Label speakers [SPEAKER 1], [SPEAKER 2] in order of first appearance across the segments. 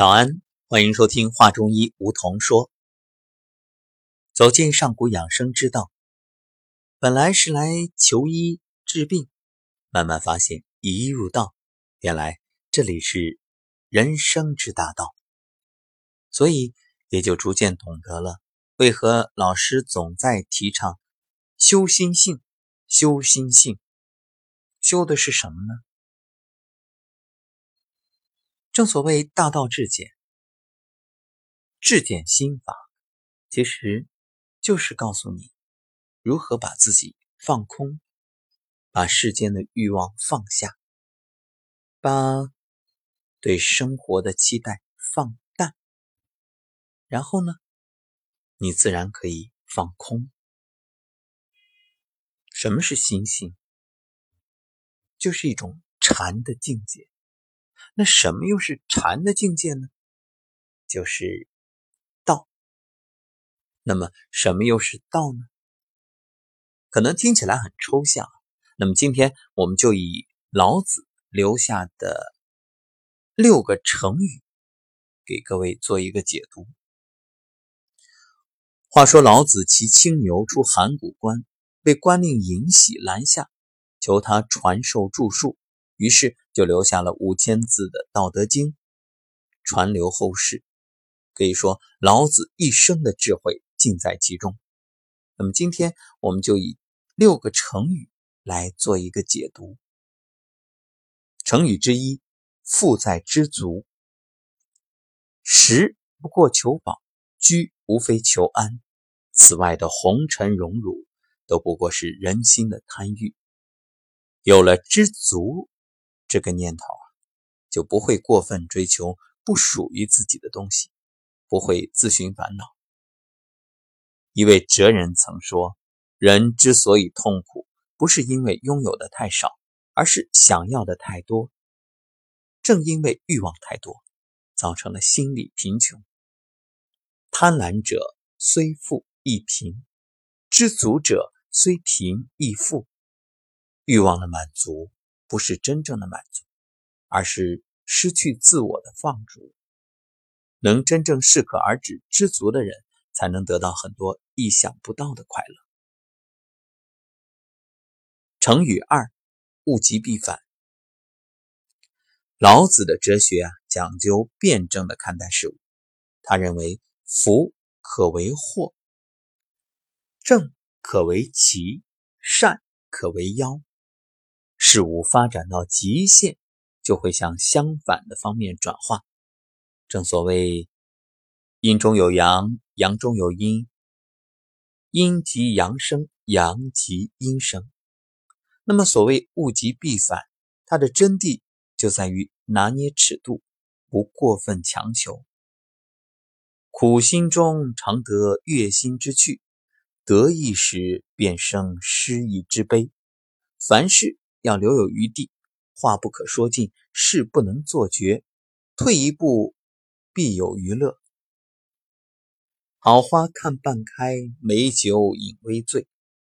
[SPEAKER 1] 早安，欢迎收听华中医梧桐说。走进上古养生之道，本来是来求医治病，慢慢发现以医入道，原来这里是人生之大道，所以也就逐渐懂得了为何老师总在提倡修心性，修心性，修的是什么呢？正所谓大道至简，至简心法，其实就是告诉你如何把自己放空，把世间的欲望放下，把对生活的期待放淡，然后呢，你自然可以放空。什么是心性？就是一种禅的境界。那什么又是禅的境界呢？就是道。那么什么又是道呢？可能听起来很抽象。那么今天我们就以老子留下的六个成语，给各位做一个解读。话说老子骑青牛出函谷关，被关令尹喜拦下，求他传授著述。于是就留下了五千字的《道德经》，传流后世。可以说，老子一生的智慧尽在其中。那么，今天我们就以六个成语来做一个解读。成语之一：富在知足。食不过求饱，居无非求安。此外的红尘荣辱，都不过是人心的贪欲。有了知足。这个念头啊，就不会过分追求不属于自己的东西，不会自寻烦恼。一位哲人曾说：“人之所以痛苦，不是因为拥有的太少，而是想要的太多。正因为欲望太多，造成了心理贫穷。贪婪者虽富亦贫，知足者虽贫亦富。欲望的满足。”不是真正的满足，而是失去自我的放逐。能真正适可而止、知足的人，才能得到很多意想不到的快乐。成语二：物极必反。老子的哲学啊，讲究辩证的看待事物。他认为，福可为祸，正可为奇，善可为妖。事物发展到极限，就会向相反的方面转化。正所谓阴中有阳，阳中有阴，阴极阳生，阳极阴生。那么，所谓物极必反，它的真谛就在于拿捏尺度，不过分强求。苦心中常得悦心之趣，得意时便生失意之悲。凡事。要留有余地，话不可说尽，事不能做绝。退一步，必有余乐。好花看半开，美酒饮微醉，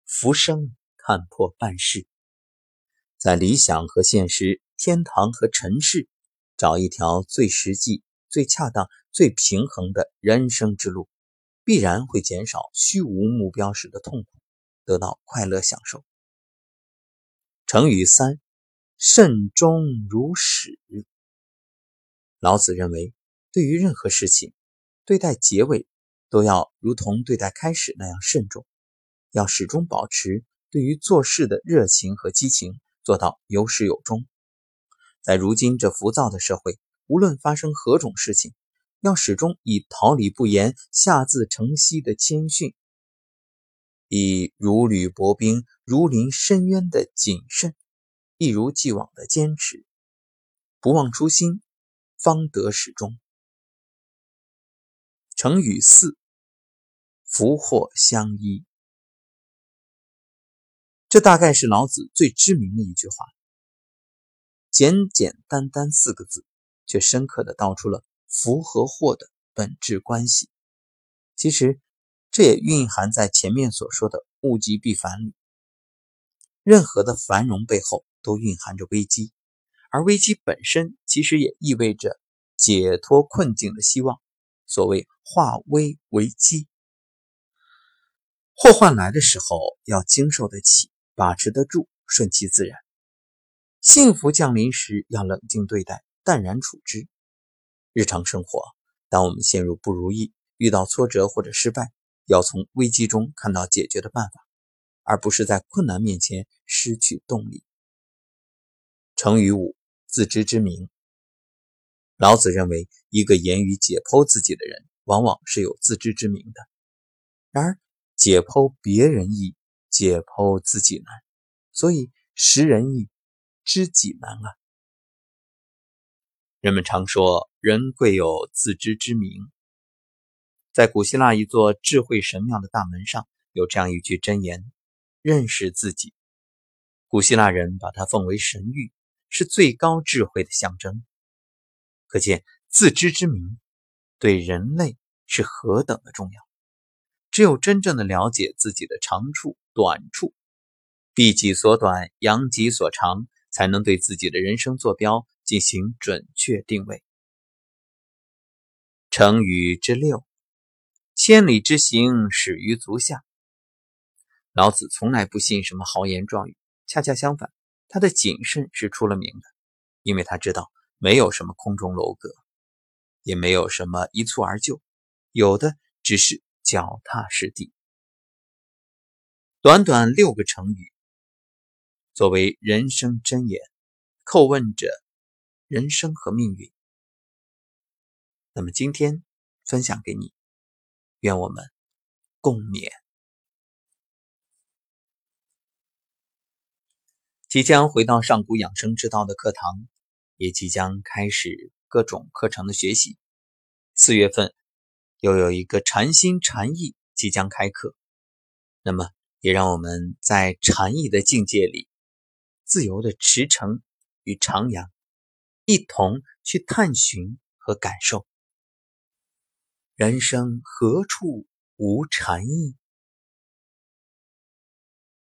[SPEAKER 1] 浮生看破半世。在理想和现实、天堂和尘世，找一条最实际、最恰当、最平衡的人生之路，必然会减少虚无目标时的痛苦，得到快乐享受。成语三：慎终如始。老子认为，对于任何事情，对待结尾都要如同对待开始那样慎重，要始终保持对于做事的热情和激情，做到有始有终。在如今这浮躁的社会，无论发生何种事情，要始终以桃李不言，下自成蹊的谦逊。以如履薄冰、如临深渊的谨慎，一如既往的坚持，不忘初心，方得始终。成语四：福祸相依。这大概是老子最知名的一句话，简简单单四个字，却深刻的道出了福和祸的本质关系。其实。这也蕴含在前面所说的“物极必反”里。任何的繁荣背后都蕴含着危机，而危机本身其实也意味着解脱困境的希望。所谓化危为机，祸患来的时候要经受得起，把持得住，顺其自然；幸福降临时要冷静对待，淡然处之。日常生活，当我们陷入不如意、遇到挫折或者失败，要从危机中看到解决的办法，而不是在困难面前失去动力。成语五：自知之明。老子认为，一个言语解剖自己的人，往往是有自知之明的。然而，解剖别人易，解剖自己难，所以识人易，知己难啊。人们常说，人贵有自知之明。在古希腊一座智慧神庙的大门上，有这样一句箴言：“认识自己。”古希腊人把它奉为神谕，是最高智慧的象征。可见自知之明对人类是何等的重要。只有真正的了解自己的长处、短处，避己所短，扬己所长，才能对自己的人生坐标进行准确定位。成语之六：千里之行，始于足下。老子从来不信什么豪言壮语，恰恰相反，他的谨慎是出了名的，因为他知道。没有什么空中楼阁，也没有什么一蹴而就，有的只是脚踏实地。短短六个成语，作为人生箴言，叩问着人生和命运。那么今天分享给你，愿我们共勉。即将回到上古养生之道的课堂。也即将开始各种课程的学习。四月份又有一个禅心禅意即将开课，那么也让我们在禅意的境界里，自由的驰骋与徜徉，一同去探寻和感受。人生何处无禅意？